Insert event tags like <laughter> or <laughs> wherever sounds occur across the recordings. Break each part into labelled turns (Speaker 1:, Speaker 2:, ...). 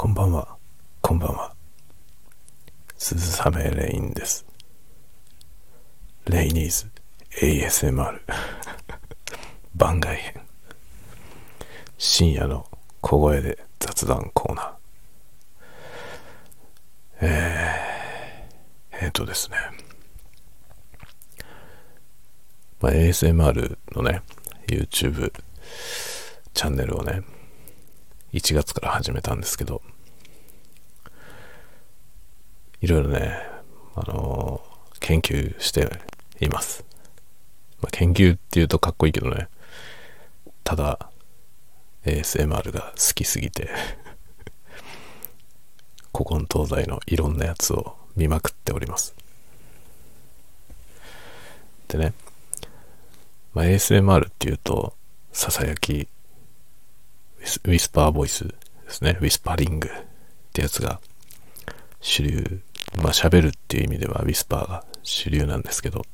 Speaker 1: こんばんは、こんばんは。鈴雨レインです。レイニーズ ASMR <laughs> 番外編。深夜の小声で雑談コーナー。えー、えーとですね。まあ、ASMR のね、YouTube チャンネルをね、1月から始めたんですけど、いろいろね、あのー研究しています。まあ、研究っていうとかっこいいけどね、ただ、ASMR が好きすぎて、<laughs> 古今東西のいろんなやつを見まくっております。でね、まあ、ASMR っていうと、ささやき、ウィスパーボイスですね。ウィスパリングってやつが主流。まあ喋るっていう意味ではウィスパーが主流なんですけど、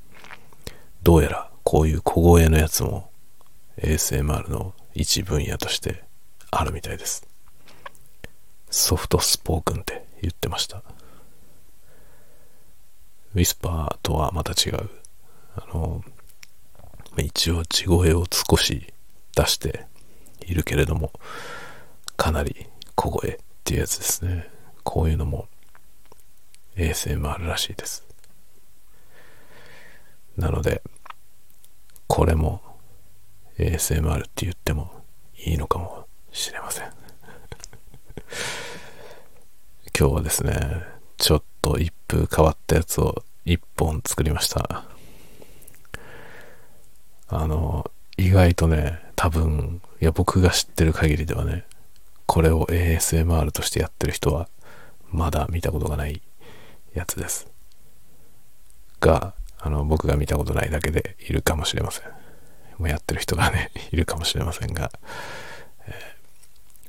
Speaker 1: どうやらこういう小声のやつも ASMR の一分野としてあるみたいです。ソフトスポークンって言ってました。ウィスパーとはまた違う。あの、一応地声を少し出しているけれども、かなり小声っていうやつですね。こういうのも ASMR らしいです。なので、これも ASMR って言ってもいいのかもしれません。<laughs> 今日はですね、ちょっと一風変わったやつを一本作りました。あの、意外とね、多分、いや僕が知ってる限りではね、これを ASMR としてやってる人は、まだ見たことがないやつです。が、あの、僕が見たことないだけでいるかもしれません。もうやってる人がね、<laughs> いるかもしれませんが、えー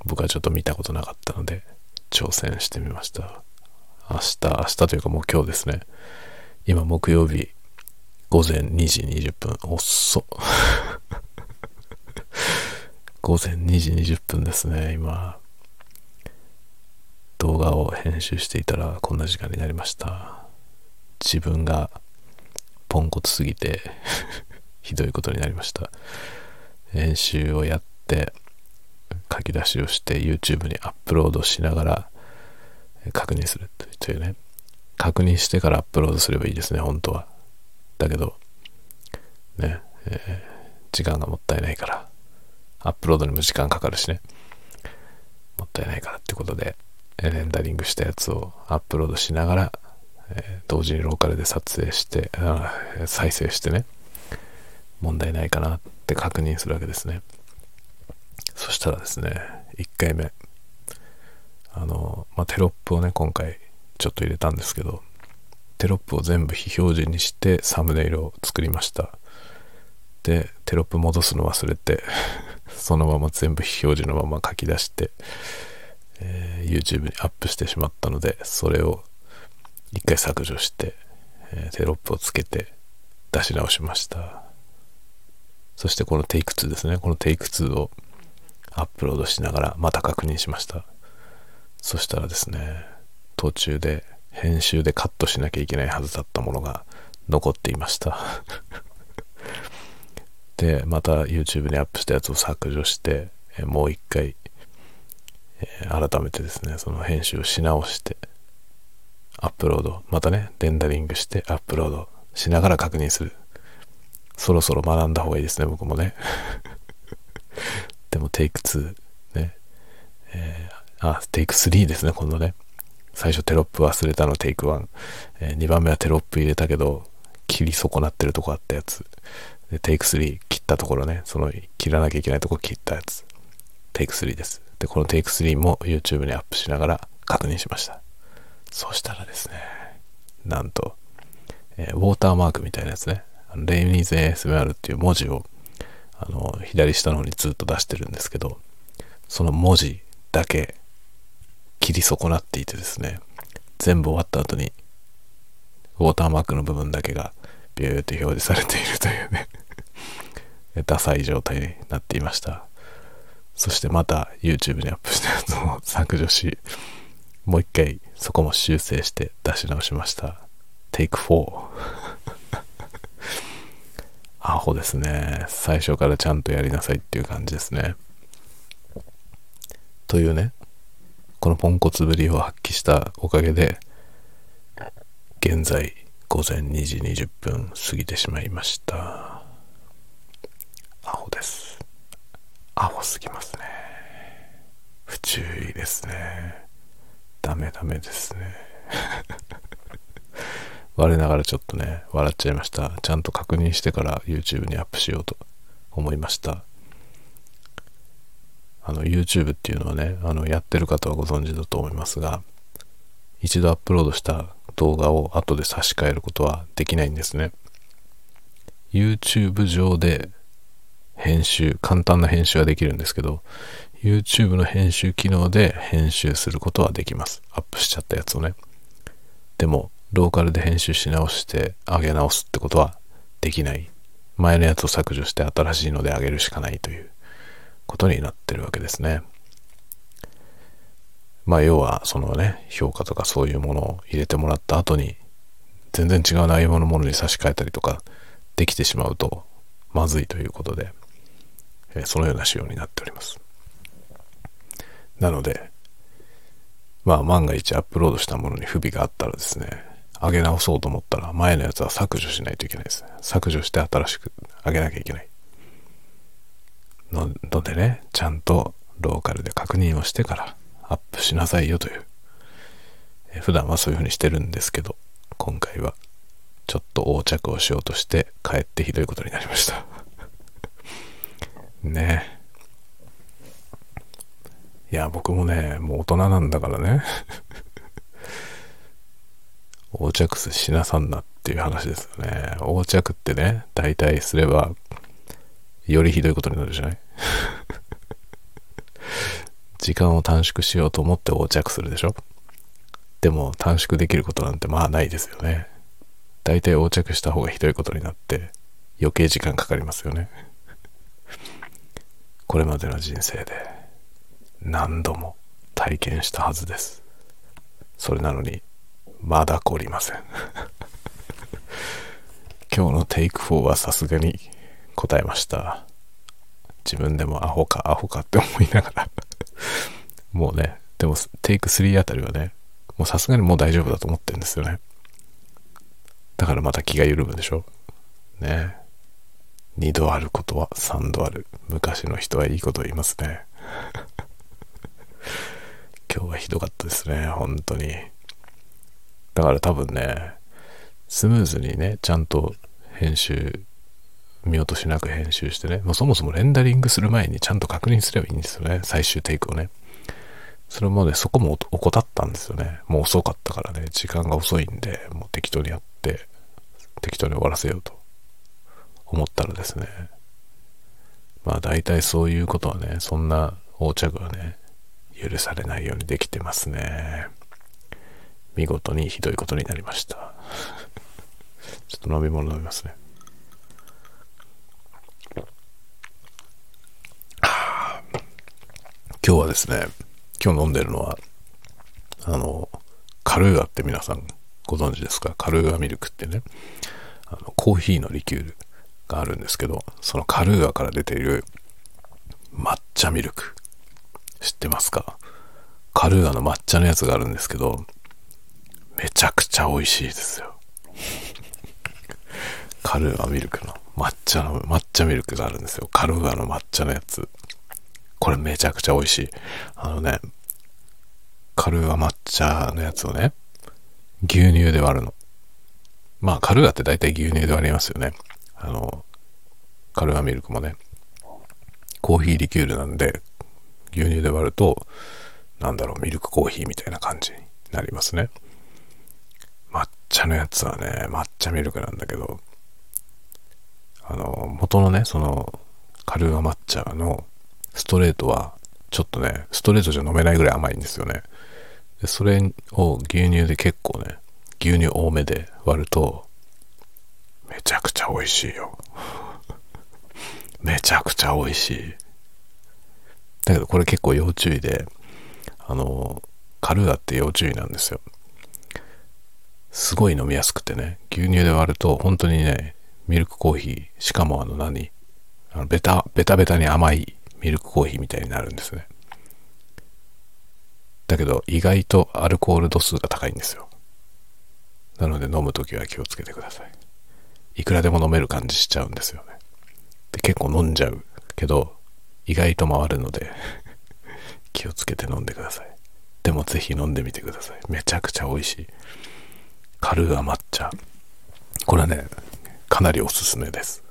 Speaker 1: 僕はちょっと見たことなかったので、挑戦してみました。明日、明日というかもう今日ですね。今木曜日、午前2時20分。遅っ。午前2時20分ですね、今。動画を編集していたらこんな時間になりました。自分がポンコツすぎて <laughs> ひどいことになりました。編集をやって、書き出しをして YouTube にアップロードしながら確認するというね。確認してからアップロードすればいいですね、本当は。だけど、ね、えー時間がもったいないから、アップロードにも時間かかるしね。もったいないからってことで、レンダリングしたやつをアップロードしながら、えー同時にローカルで撮影して、再生してね、問題ないかなって確認するわけですね。そしたらですね、1回目、あの、まあ、テロップをね、今回ちょっと入れたんですけど、テロップを全部非表示にしてサムネイルを作りました。で、テロップ戻すの忘れて、<laughs> そのまま全部非表示のまま書き出して、えー YouTube にアップしてしまったので、それを一回削除して、えーテロップをつけて出し直しました。そしてこのテイク2ですね。このテイク2をアップロードしながらまた確認しました。そしたらですね、途中で編集でカットしなきゃいけないはずだったものが残っていました。<laughs> で、また YouTube にアップしたやつを削除して、えもう一回、え改めてですね、その編集をし直して、アップロード、またね、レンダリングしてアップロードしながら確認する。そろそろ学んだ方がいいですね、僕もね。<laughs> でもテイク2、ね。えーあ、テイク3ですね、今度ね。最初テロップ忘れたのテイク1。え2番目はテロップ入れたけど、切り損なってるとこあったやつ。で、テイク3切ったところね、その切らなきゃいけないとこ切ったやつ。テイク3です。で、このテイク3も YouTube にアップしながら確認しました。そしたらですね、なんと、えーウォーターマークみたいなやつね。レイニーズ ASMR っていう文字を、あの、左下の方にずっと出してるんですけど、その文字だけ切り損なっていてですね、全部終わった後に、ウォーターマークの部分だけがビューって表示されているというね、<laughs> ダサい状態になっていました。そしてまた YouTube にアップしたやつを削除し、もう一回そこも修正して出し直しました。Take 4。<laughs> アホですね。最初からちゃんとやりなさいっていう感じですね。というね、このポンコツぶりを発揮したおかげで、現在午前2時20分過ぎてしまいました。アホです。アホすぎますね。不注意ですね。ダメダメですね。<laughs> 我ながらちょっとね、笑っちゃいました。ちゃんと確認してから YouTube にアップしようと思いました。あの YouTube っていうのはね、あのやってる方はご存知だと思いますが、一度アップロードした動画を後で差し替えることはできないんですね。YouTube 上で編集、簡単な編集はできるんですけど、YouTube の編集機能で編集することはできます。アップしちゃったやつをね。でも、ローカルで編集し直して上げ直すってことはできない。前のやつを削除して新しいので上げるしかないということになってるわけですね。まあ要はそのね、評価とかそういうものを入れてもらった後に全然違う内容のものに差し替えたりとかできてしまうとまずいということで、えそのような仕様になっております。なので、まあ万が一アップロードしたものに不備があったらですね、上げ直そうと思ったら前のやつは削除しないといけないですね。削除して新しく上げなきゃいけない。ののでね、ちゃんとローカルで確認をしてからアップしなさいよという。え普段はそういうふうにしてるんですけど、今回はちょっと横着をしようとして帰ってひどいことになりました。<laughs> ねえいや、僕もね、もう大人なんだからね。<laughs> 横着しなさんなっていう話ですよね。横着ってね、大体すれば、よりひどいことになるじゃない？時間を短縮しようと思って横着するでしょ？でも短縮できることなんてまあないですよね。大体横着した方がひどいことになって余計時間かかりますよね。これまでの人生で何度も体験したはずです。それなのにまだ懲りません <laughs> 今日のテイク4はさすがに答えました自分でもアホかアホかって思いながらもうねでもテイク3あたりはねもうさすがにもう大丈夫だと思ってるんですよね。だからまた気が緩むでしょ？ね。2度あることは3度ある。昔の人はいいこと言いますね。<laughs> 今日はひどかったですね本当に。だから多分ね、スムーズにね、ちゃんと編集、見落としなく編集してね、もうそもそもレンダリングする前にちゃんと確認すればいいんですよね、最終テイクをね。それもね、そこも怠ったんですよね。もう遅かったからね、時間が遅いんで、もう適当にやって、適当に終わらせようと思ったらですね、まあ大体そういうことはね、そんな横着はね、許されないようにできてますね。見事にひどいことになりました。<laughs> ちょっと飲み物飲みますね。今日はですね、今日飲んでるのは、あの、カルーアって皆さんご存知ですか？カルーアミルクってね、あのコーヒーのリキュールがあるんですけど、そのカルーアから出ている抹茶ミルク、知ってますか？カルーアの抹茶のやつがあるんですけど、めちゃくちゃ美味しいですよ。カルーアミルクの抹茶の、抹茶ミルクがあるんですよ。カルーアの抹茶のやつ。これめちゃくちゃ美味しい。あのね、カルーア抹茶のやつをね、牛乳で割るの。まあ、カルーアって大体牛乳で割りますよね。あの、カルーアミルクもね、コーヒーリキュールなんで、牛乳で割ると、なんだろう、ミルクコーヒーみたいな感じになりますね。抹茶のやつはね、抹茶ミルクなんだけど、あの、元のね、その、カルーア抹茶のストレートは、ちょっとね、ストレートじゃ飲めないぐらい甘いんですよね。でそれを牛乳で結構ね、牛乳多めで割ると、めちゃくちゃ美味しいよ。<laughs> めちゃくちゃ美味しい。だけどこれ結構要注意で、あの、カルーアって要注意なんですよ。すごい飲みやすくてね、牛乳で割ると本当にね、ミルクコーヒー、しかもあの何あのベタ、ベタベタに甘いミルクコーヒーみたいになるんですね。だけど意外とアルコール度数が高いんですよ。なので飲むときは気をつけてください。いくらでも飲める感じしちゃうんですよね。で結構飲んじゃうけど意外と回るので <laughs> 気をつけて飲んでください。でもぜひ飲んでみてください。めちゃくちゃ美味しい。カルーア抹茶。これはね、かなりおすすめです。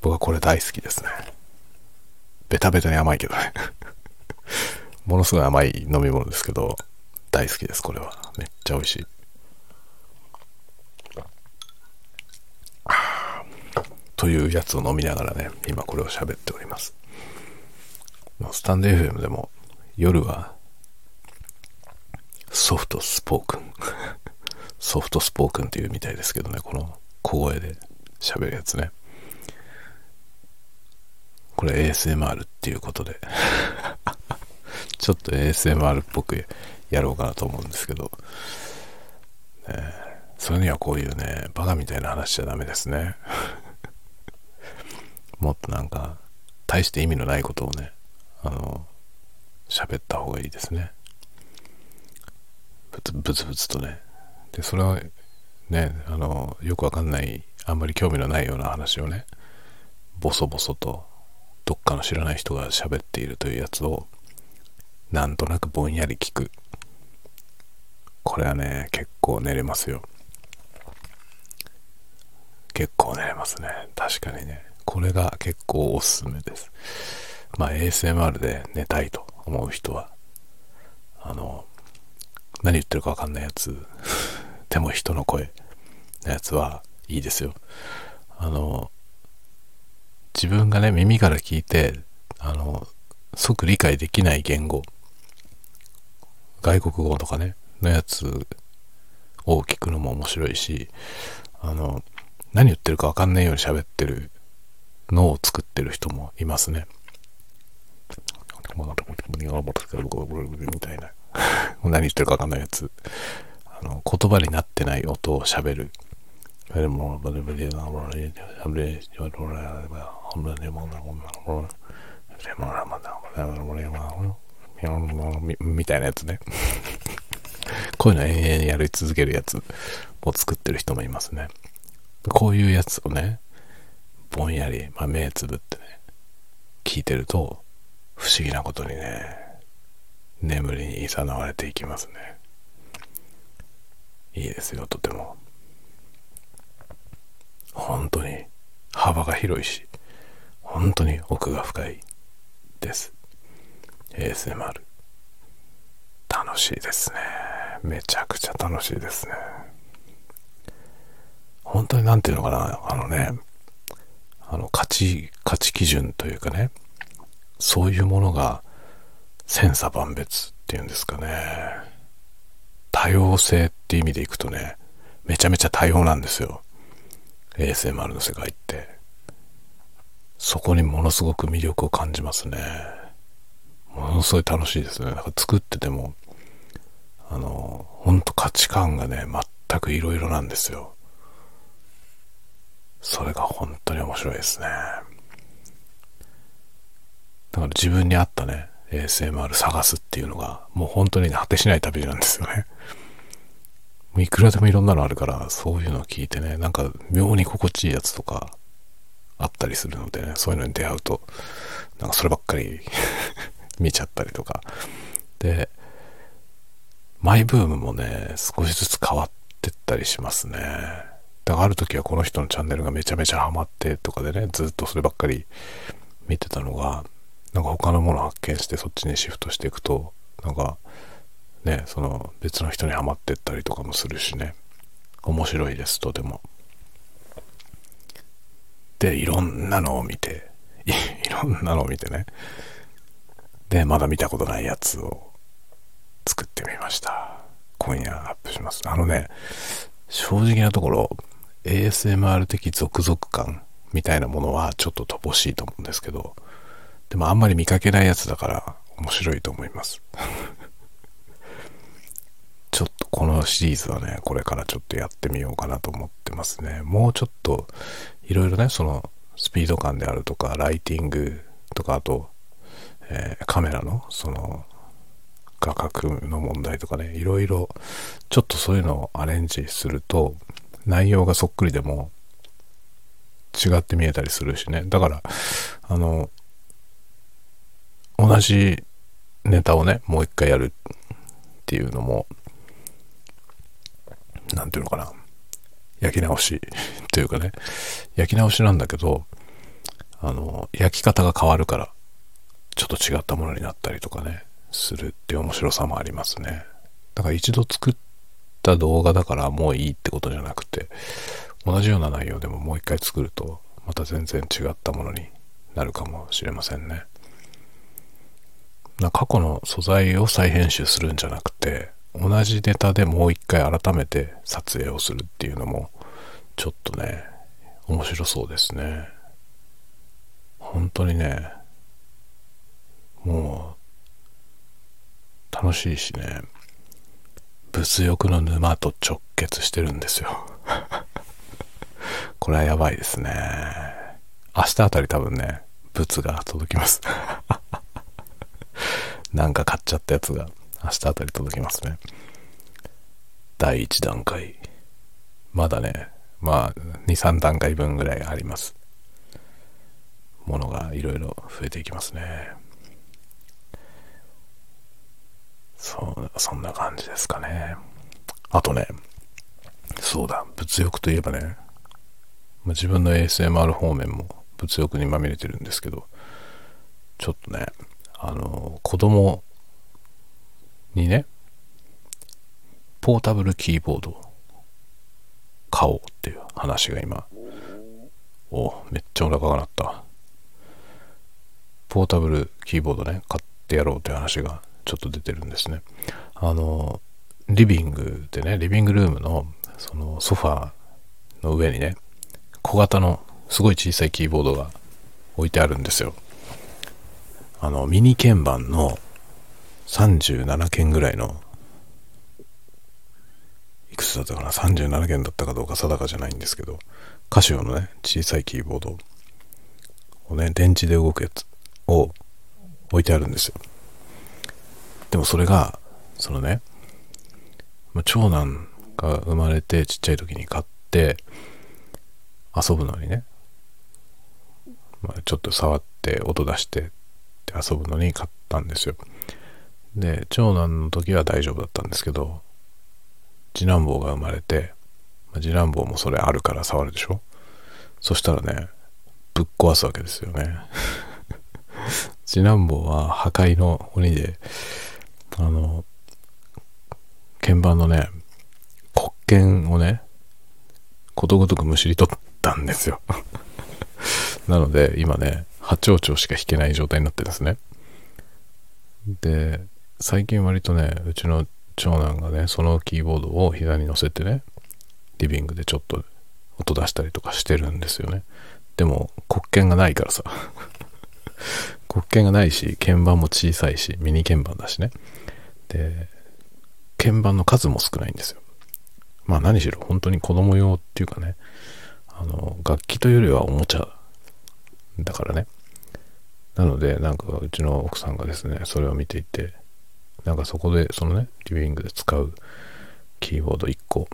Speaker 1: 僕はこれ大好きですね。ベタベタに甘いけどね。<laughs> ものすごい甘い飲み物ですけど、大好きです、これは。めっちゃ美味しい。というやつを飲みながらね、今これを喋っております。スタンド FM でも夜はソフトスポークン <laughs> ソフトスポークンっていうみたいですけどね、この小声で喋るやつね。これ ASMR っていうことで <laughs> ちょっと ASMR っぽくやろうかなと思うんですけど、ね、それにはこういうね、バカみたいな話しちゃダメですね。<laughs> もっとなんか、大して意味のないことをね、あの、喋った方がいいですね。ブツブツブツとね。で、それはね、あの、よくわかんない、あんまり興味のないような話をね、ボソボソと、どっかの知らない人が喋っているというやつを、なんとなくぼんやり聞く。これはね、結構寝れますよ。結構寝れますね。確かにね。これが結構おすすめです。まあ ASMR で寝たいと思う人は、あの、何言ってるかわかんないやつ、<laughs> でも人の声のやつはいいですよ。あの、自分がね、耳から聞いて、あの、即理解できない言語外国語とかね、のやつを聞くのも面白いし、あの、何言ってるかわかんないように喋ってるのを作ってる人もいますね。みたいな。何言ってるかわかんないやつ。あの、言葉になってない音を喋る。みたいな。やつね。こういうの延々やり続けるやつを作ってる人もいますね。こういうやつをね、ぼんやり、まあ、目つぶってね、聞いてると、不思議な。ことにね、眠りに誘われていきますね。いいですよ、とても。本当に幅が広いし、本当に奥が深いです。ASMR 楽しいですね。めちゃくちゃ楽しいですね。本当に何て言うのかな。あのねあの価値価値基準というかね。そういうものが千差万別っていうんですかね。多様性って意味でいくとねめちゃめちゃ多様なんですよ。ASMR の世界って。そこにものすごく魅力を感じますねものすごい楽しいですね。なんか作ってても、あの、ほんと価値観がね、全く色々なんですよ。それが本当に面白いですね。だから自分に合ったね、ASMR 探すっていうのが、もう本当に、果てしない旅なんですよね。いくらでもいろんなのあるから、そういうのを聞いてね、なんか妙に心地いいやつとかあったりするのでね、そういうのに出会うと、なんかそればっかり <laughs> 見ちゃったりとか。で、マイブームもね、少しずつ変わってったりしますね。だからある時はこの人のチャンネルがめちゃめちゃハマってとかでね、ずっとそればっかり見てたのが、なんか他のもの発見してそっちにシフトしていくと、なんかね、その別の人にはまってったりとかもするしね、面白いです、とても。で、いろんなのを見て、<laughs> いろんなのを見てね、で、まだ見たことないやつを作ってみました。今夜アップします。あのね、正直なところ、ASMR 的続々感みたいなものはちょっと乏しいと思うんですけど、でもあんまり見かけないやつだから面白いと思います <laughs> ちょっとこのシリーズはねこれからちょっとやってみようかなと思ってますね。もうちょっといろいろねそのスピード感であるとかライティングとかあと、えー、カメラのその画角の問題とかねいろいろちょっとそういうのをアレンジすると内容がそっくりでも違って見えたりするしね。だからあの同じネタをねもう一回やるっていうのも何ていうのかな。焼き直し <laughs> というかね。焼き直しなんだけどあの焼き方が変わるからちょっと違ったものになったりとかねするって面白さもありますね。だから一度作った動画だからもういいってことじゃなくて同じような内容でももう一回作るとまた全然違ったものになるかもしれませんね。過去の素材を再編集するんじゃなくて同じネタでもう一回改めて撮影をするっていうのもちょっとね面白そうですね。本当にねもう楽しいしね物欲の沼と直結してるんですよ。<laughs> これはやばいですね。明日あたり多分ね物が届きます。<laughs> なんか買っちゃったやつが。明日あたり届きますね。第1段階。まだね、まあ、2、3段階分ぐらいあります。ものがいろいろ増えていきますね。そ、そんな感じですかね。あとね、そうだ、物欲といえばね、まあ、自分の ASMR 方面も物欲にまみれてるんですけど、ちょっとね、あの、子供にね、ポータブルキーボードを買おうっていう話が今、おめっちゃお腹が鳴った。ポータブルキーボードね、買ってやろうという話がちょっと出てるんですね。あの、リビングでね、リビングルームのそのソファーの上にね、小型のすごい小さいキーボードが置いてあるんですよ。あの、ミニ鍵盤の37件ぐらいの、いくつだったかな ?37 件だったかどうか定かじゃないんですけど、カシオのね、小さいキーボードをね、電池で動くやつを置いてあるんですよ。でもそれが、そのね、長男が生まれてちっちゃい時に買って遊ぶのにね、まあ、ちょっと触って音出して遊ぶのに買ったんですよ。で長男の時は大丈夫だったんですけど次男坊が生まれて、まあ、次男坊もそれあるから触るでしょ？そしたらねぶっ壊すわけですよね。<laughs> 次男坊は破壊の鬼であの鍵盤のね黒鍵をねことごとくむしり取ったんですよ。<laughs> なので今ね八丁丁しか弾けない状態になってるんですね。で最近割とね、うちの長男がね、そのキーボードを膝に乗せてね、リビングでちょっと音出したりとかしてるんですよね。でも、黒鍵がないからさ。<laughs> 黒鍵がないし、鍵盤も小さいし、ミニ鍵盤だしね。で、鍵盤の数も少ないんですよ。まあ何しろ、本当に子供用っていうかね、あの、楽器というよりはおもちゃだからね。なので、なんかうちの奥さんがですね、それを見ていて、なんかそこでそのねリビングで使うキーボード1個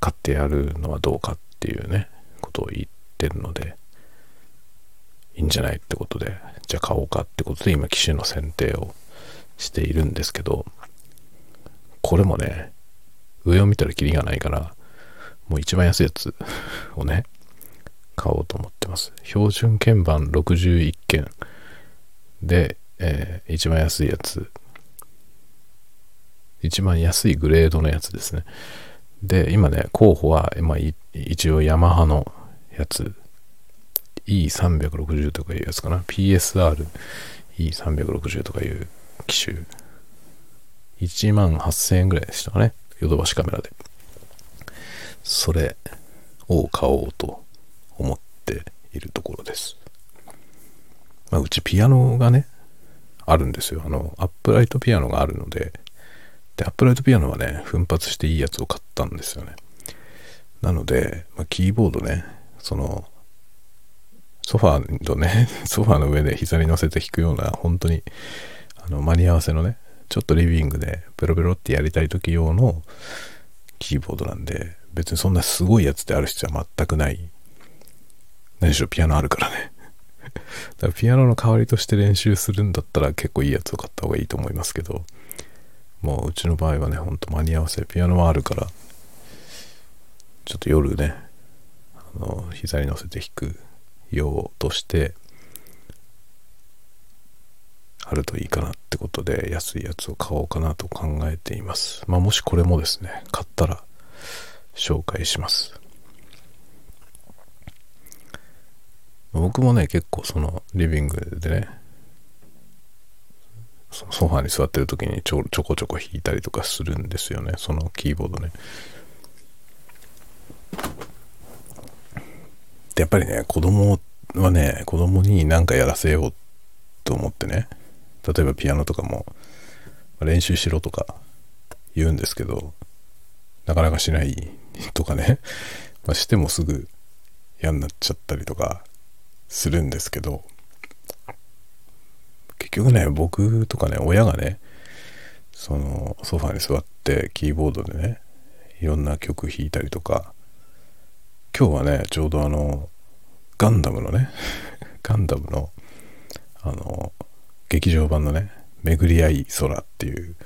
Speaker 1: 買ってやるのはどうかっていうねことを言ってるのでいいんじゃないってことでじゃあ買おうかってことで今機種の選定をしているんですけどこれもね上を見たらキリがないからもう一番安いやつをね買おうと思ってます。標準鍵盤61件で、えー、一番安いやつ一番安いグレードのやつですね。で、今ね、候補は、まあ、一応ヤマハのやつ、E360 とかいうやつかな。PSR E360 とかいう機種。1万8000円ぐらいでしたかね。ヨドバシカメラで。それを買おうと思っているところです。まあ、うちピアノがね、あるんですよ。あの、アップライトピアノがあるので、で、アップライトピアノはね、奮発していいやつを買ったんですよね。なので、まあ、キーボードね、その、ソファーとね、<laughs> ソファーの上で膝に乗せて弾くような、本当に、あの、間に合わせのね、ちょっとリビングでペロペロってやりたい時用のキーボードなんで、別にそんなすごいやつである必要は全くない。何しろピアノあるからね。だからピアノの代わりとして練習するんだったら結構いいやつを買った方がいいと思いますけど、もううちの場合はね、ほんと間に合わせ、ピアノはあるから、ちょっと夜ね、あの、膝に乗せて弾く用として、あるといいかなってことで安いやつを買おうかなと考えています。まあもしこれもですね、買ったら紹介します。僕もね、結構そのリビングでね、ソファに座ってる時にちょちょこちょこ弾いたりとかするんですよね、そのキーボードね。で、やっぱりね、子供はね、子供に何かやらせようと思ってね、例えばピアノとかも練習しろとか言うんですけど、なかなかしないとかね、まあ、してもすぐ嫌になっちゃったりとかするんですけど、結局ね、僕とかね、親がね、そのソファに座ってキーボードでね、いろんな曲弾いたりとか、今日はね、ちょうどあの、ガンダムのね、<laughs> ガンダムの、あの、劇場版のね、巡り合い空っていう、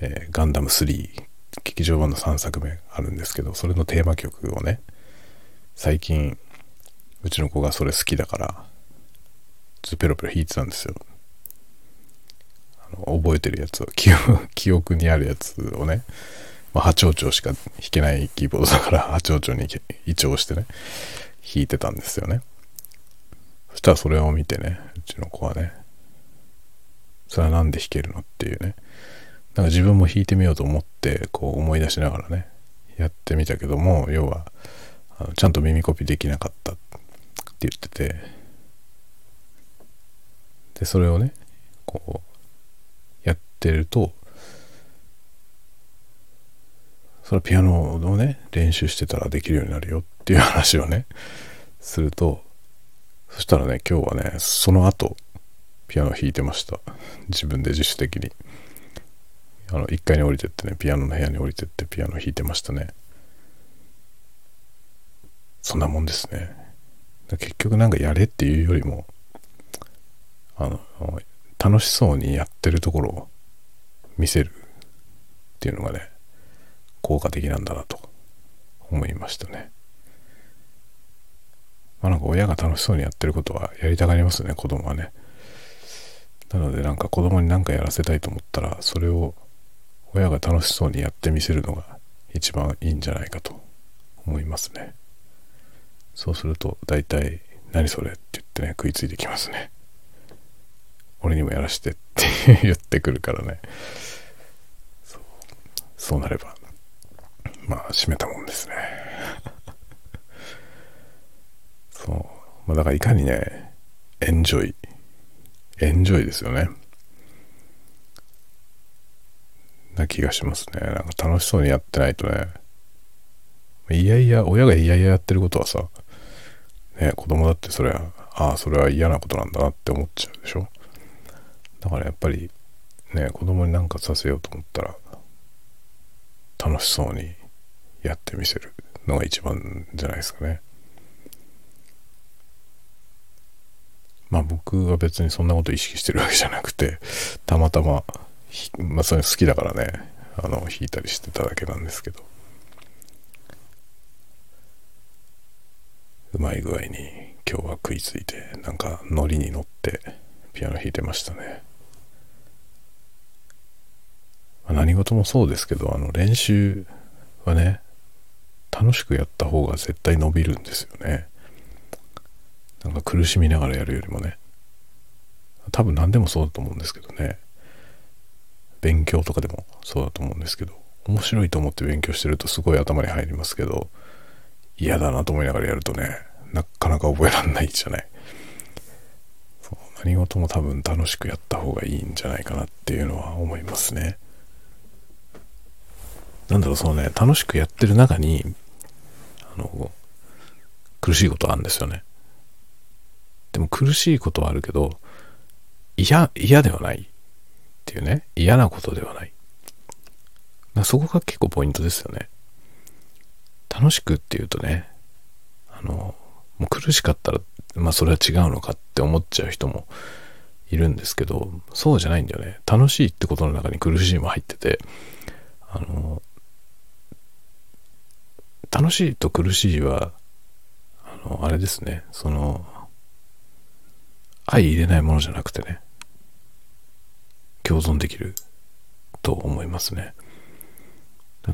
Speaker 1: えー、ガンダム3劇場版の3作目あるんですけど、それのテーマ曲をね、最近、うちの子がそれ好きだから、ちょっとペロペロ弾いてたんですよ。覚えてるやつを記、<laughs> 憶にあるやつをね、まあ、波長長しか弾けないキーボードだから、<laughs> 波長長に移調してね、弾いてたんですよね。そしたらそれを見てね、うちの子はね、それは何で弾けるのっていうねなんか自分も弾いてみようと思ってこう思い出しながらねやってみたけども要はあのちゃんと耳コピできなかったって言っててでそれをねこうってるとそれピアノをね練習してたらできるようになるよっていう話をねするとそしたらね今日はねその後ピアノ弾いてました。自分で自主的に。あの1階に降りてってねピアノの部屋に降りてってピアノ弾いてましたね。そんなもんですね。結局なんかやれっていうよりもあの楽しそうにやってるところを見せるっていうのがね効果的なんだなと思いましたね。まあなんか親が楽しそうにやってることはやりたがりますね子供はね。なのでなんか子供に何かやらせたいと思ったらそれを親が楽しそうにやってみせるのが一番いいんじゃないかと思いますね。そうすると大体何それって言ってね食いついてきますね。俺にもやらしてって言ってくるからねそうそうなればまあ閉めたもんですねそう、まあ、だからいかにねエンジョイエンジョイですよね。な気がしますね。なんか楽しそうにやってないとね。いやいや、親がいやいややってることはさ、ね、子供だってそれは、ああ、それは嫌なことなんだなって思っちゃうでしょ。だからやっぱり、ね、子供になんかさせようと思ったら、楽しそうにやってみせるのが一番じゃないですかね。まあ僕は別にそんなこと意識してるわけじゃなくて、たまたま、まあそれ好きだからね、あの、弾いたりしてただけなんですけど。うまい具合に今日は食いついて、なんかノリに乗ってピアノ弾いてましたね。ま、何事もそうですけど、あの練習はね、楽しくやった方が絶対伸びるんですよね。なんか苦しみながらやるよりもね多分何でもそうだと思うんですけどね勉強とかでもそうだと思うんですけど面白いと思って勉強してるとすごい頭に入りますけど嫌だなと思いながらやるとねなかなか覚えられないじゃない何事も多分楽しくやった方がいいんじゃないかなっていうのは思いますね。なんだろう、そのね、楽しくやってる中に、あの、苦しいことあるんですよね。でも苦しいことはあるけど、嫌、嫌ではないっていうね、嫌なことではない。そこが結構ポイントですよね。楽しくっていうとね、あの、もう苦しかったら、まあそれは違うのかって思っちゃう人もいるんですけど、そうじゃないんだよね。楽しいってことの中に苦しいも入ってて、あの、楽しいと苦しいは、あの、あれですね、その、相入れないものじゃなくてね、共存できると思いますね。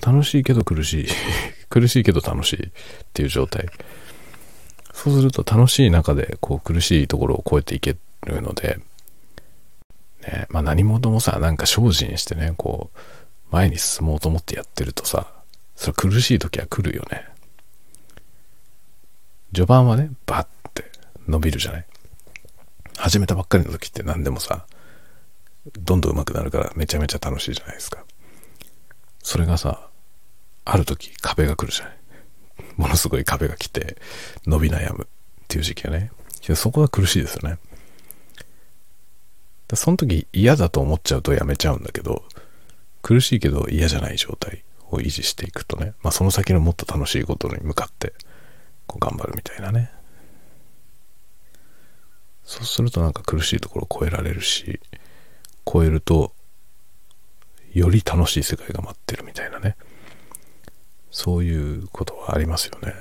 Speaker 1: 楽しいけど苦しい。<laughs> 苦しいけど楽しいっていう状態。そうすると楽しい中でこう苦しいところを超えていけるので、ね、まあ何事もさ、なんか精進してね、こう、前に進もうと思ってやってるとさ、それ苦しい時は来るよね。序盤はね、バッて伸びるじゃない始めたばっかりの時って何でもさ、どんどん上手くなるからめちゃめちゃ楽しいじゃないですか。それがさ、ある時壁が来るじゃない。ものすごい壁が来て伸び悩むっていう時期はね。そこは苦しいですよね。その時嫌だと思っちゃうとやめちゃうんだけど、苦しいけど嫌じゃない状態を維持していくとね、まあその先のもっと楽しいことに向かってこう頑張るみたいなね。そうするとなんか苦しいところを超えられるし、超えるとより楽しい世界が待ってるみたいなね。そういうことはありますよね。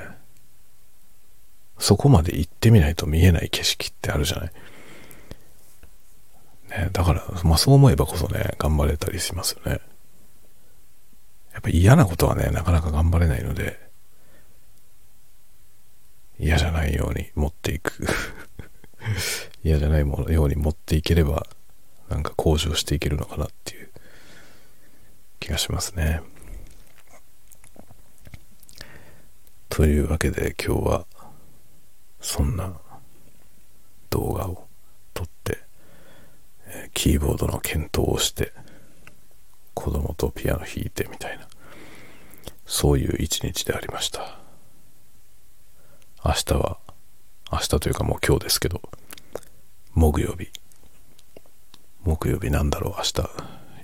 Speaker 1: そこまで行ってみないと見えない景色ってあるじゃない。ね、だから、まあそう思えばこそね、頑張れたりしますよね。っぱ嫌なことはね、なかなか頑張れないので、嫌じゃないように持っていく <laughs> 嫌じゃないものように持っていければ、なんか向上していけるのかなっていう気がしますね。というわけで今日はそんな動画を撮ってキーボードの検討をして子供とピアノ弾いてみたいなそういう一日でありました明日は明日というかもう今日ですけど木曜日木曜日なんだろう明日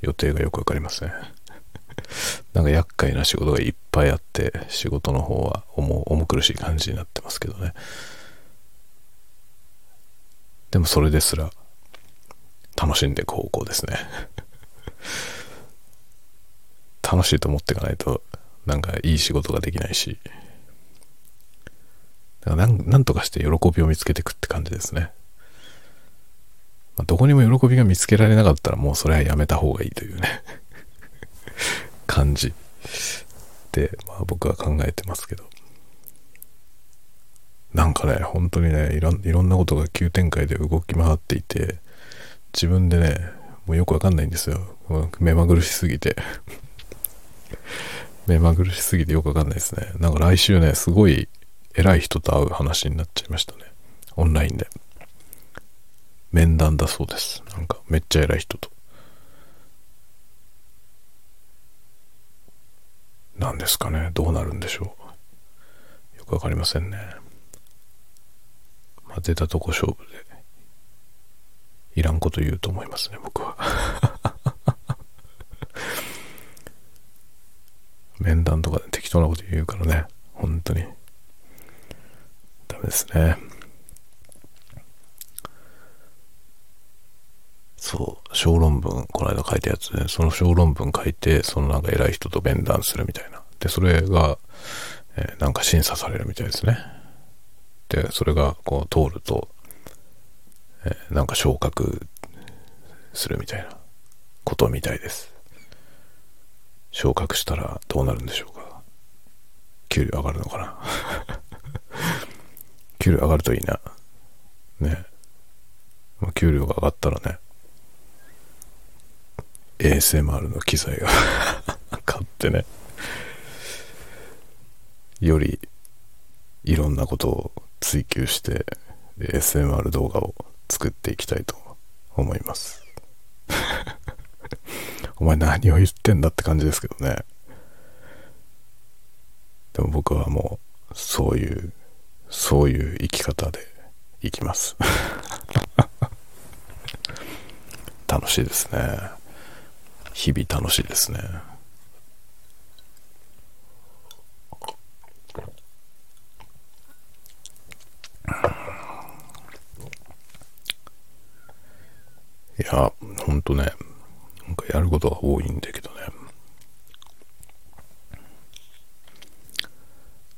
Speaker 1: 予定がよくわかりません <laughs> なんか厄介な仕事がいっぱいあって、仕事の方は重重苦しい感じになってますけどね。でもそれですら、楽しんでいく方向ですね。<laughs> 楽しいと思っていかないと、なんかいい仕事ができないし、だからなんなんとかして喜びを見つけていくって感じですね。まあ、どこにも喜びが見つけられなかったらもうそれはやめた方がいいというね。<laughs> 感じで、まあ、僕は考えてますけど。なんかね本当にねいろいろんなことが急展開で動き回っていて自分でねもうよくわかんないんですよ。目まぐるしすぎて。目まぐるしすぎてよくわかんないですね。なんか来週ねすごい偉い人と会う話になっちゃいましたね。オンラインで。面談だそうです。なんかめっちゃ偉い人と。何ですかね。どうなるんでしょう。よくわかりませんね、まあ、出たとこ勝負で。いらんこと言うと思いますね僕は。面談とかで適当なこと言うからね本当にダメですねそう、小論文、この間書いたやつで、その小論文書いて、そのなんか偉い人と面談するみたいな。で、それが、えー、なんか審査されるみたいですね。で、それがこう通ると、えー、なんか昇格するみたいなことみたいです。昇格したらどうなるんでしょうか？給料上がるのかな？<laughs> 給料上がるといいな。ね。まあ、給料が上がったらね、ASMR の機材が <laughs> 買ってねよりいろんなことを追求して ASMR 動画を作っていきたいと思います。お前何を言ってんだって感じですけどね。でも僕はもう、そういう、そういう生き方で生きます。<laughs> 楽しいですね。日々楽しいですね。いや、ほんとね、やることが多いんだけどね。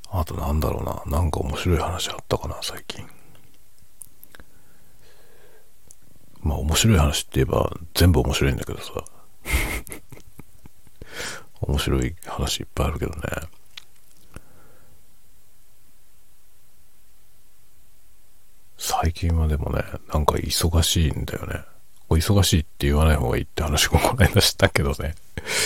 Speaker 1: あとなんだろうな、なんか面白い話あったかな、最近。まあ面白い話って言えば全部面白いんだけどさ。<laughs> 面白い話いっぱいあるけどね。最近はでもね、なんか忙しいんだよね。忙しいって言わない方がいいって話もこの間したけどね。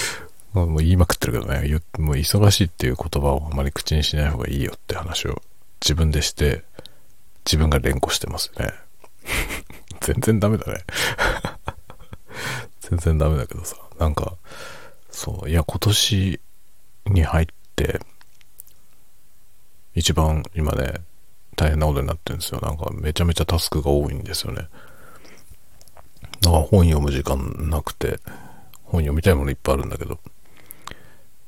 Speaker 1: <laughs> もう言いまくってるけどね。もう忙しいっていう言葉をあまり口にしない方がいいよって話を自分でして、自分が連呼してますね。<laughs> 全然ダメだね。<laughs> 全然ダメだけどさ。なんか、そう、いや、今年に入って、一番今ね、大変なことになってるんですよ。なんかめちゃめちゃタスクが多いんですよね。だか本読む時間なくて、本読みたいものいっぱいあるんだけど、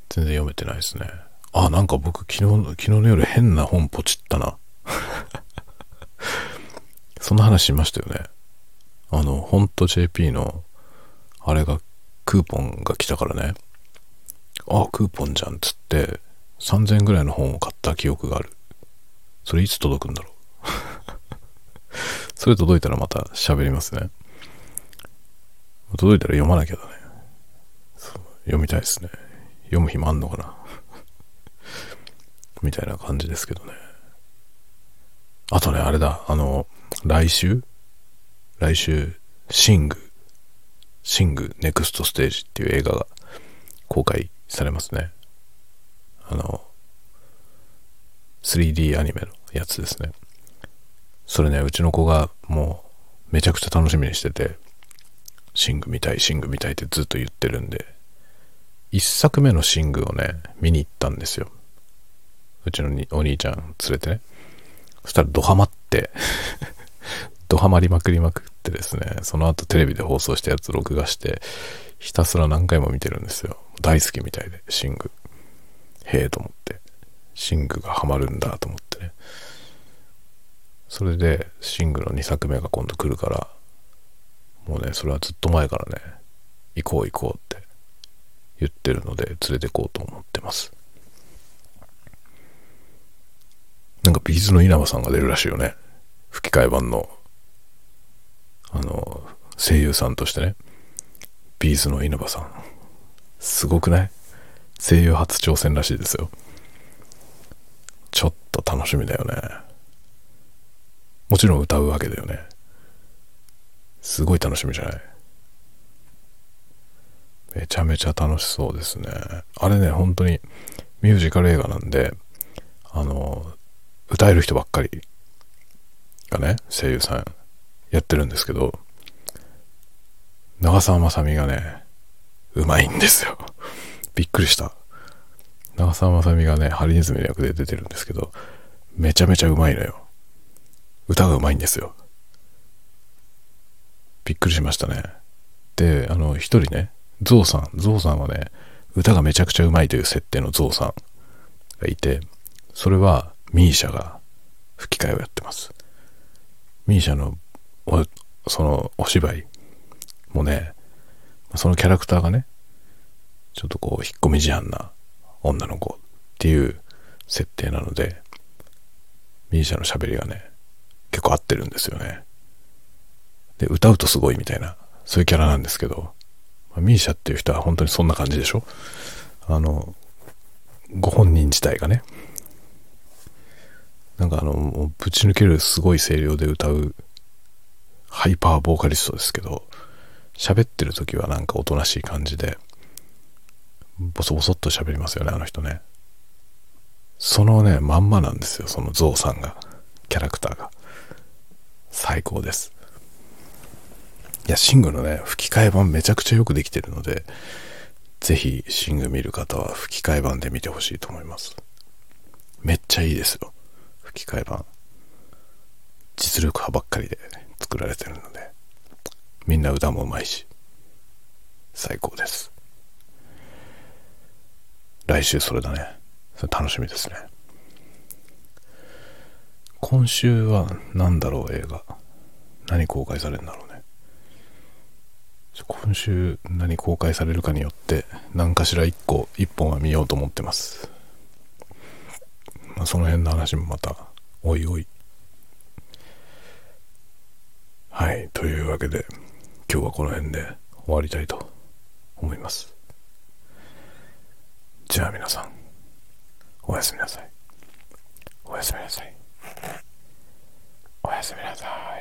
Speaker 1: 全然読めてないですね。あ、なんか僕昨日、昨日の夜変な本ポチったな。<laughs> そんな話しましたよね。あの、ほんと JP の、あれが、クーポンが来たからね。あ、クーポンじゃんっつって、3000円ぐらいの本を買った記憶がある。それいつ届くんだろう。<laughs> それ届いたらまた喋りますね。届いたら読まなきゃだね。読みたいですね。読む暇あんのかな <laughs> みたいな感じですけどね。あとね、あれだ、あの、来週？来週、シング、シングネクストステージっていう映画が公開されますね。あの、3D アニメのやつですね。それね、うちの子がもうめちゃくちゃ楽しみにしてて、シング見たい、シング見たいってずっと言ってるんで、一作目のシングをね、見に行ったんですよ。うちのお兄ちゃん連れてね。そしたらドハマって <laughs> ドハマりまくりまくってですね、その後テレビで放送したやつ録画して、ひたすら何回も見てるんですよ。大好きみたいで、シング。へえと思って。シングがハマるんだと思ってね。それで、シングの2作目が今度来るから、もうね、それはずっと前からね、行こう行こうって言ってるので、連れて行こうと思ってます。なんかビーズの稲葉さんが出るらしいよね。吹き替え版の、あの、声優さんとしてね。ビーズの稲葉さん。すごくない？声優初挑戦らしいですよ。ちょっと楽しみだよね。もちろん歌うわけだよね。すごい楽しみじゃない？めちゃめちゃ楽しそうですね。あれね、本当にミュージカル映画なんで、あの、歌える人ばっかりがね、声優さんやってるんですけど、長澤まさみがね、うまいんですよ。<laughs> びっくりした。長澤まさみがね、ハリネズミの役で出てるんですけど、めちゃめちゃうまいのよ。歌がうまいんですよ。びっくりしましたね。で、あの、一人ね、ゾウさん、ゾウさんはね、歌がめちゃくちゃうまいという設定のゾウさんがいて、それはミーシャが吹き替えをやってます。ミーシャのそのお芝居もね、そのキャラクターがね、ちょっとこう、引っ込み思案な女の子っていう設定なので、ミーシャの喋りがね、結構合ってるんですよね。で、歌うとすごいみたいな、そういうキャラなんですけど、ミーシャっていう人は本当にそんな感じでしょ？あの、ご本人自体がね、なんかあの、ぶち抜けるすごい声量で歌う、ハイパーボーカリストですけど、喋ってる時はなんかおとなしい感じで、ボソボソっと喋りますよね、あの人ね。そのね、まんまなんですよ、そのゾウさんが、キャラクターが。最高です。いや、シングのね、吹き替え版めちゃくちゃよくできてるので、ぜひシング見る方は吹き替え版で見てほしいと思います。めっちゃいいですよ。吹き替え版。実力派ばっかりで作られてるので、みんな歌もうまいし、最高です。来週それだね。それ楽しみですね。今週は何だろう映画。何公開されるんだろうね。今週何公開されるかによって何かしら1個1本は見ようと思ってます。まあ、その辺の話もまたおいおい。はい。というわけで今日はこの辺で終わりたいと思います。じゃあ皆さん、おやすみなさい。おやすみなさい。おやすみなさい。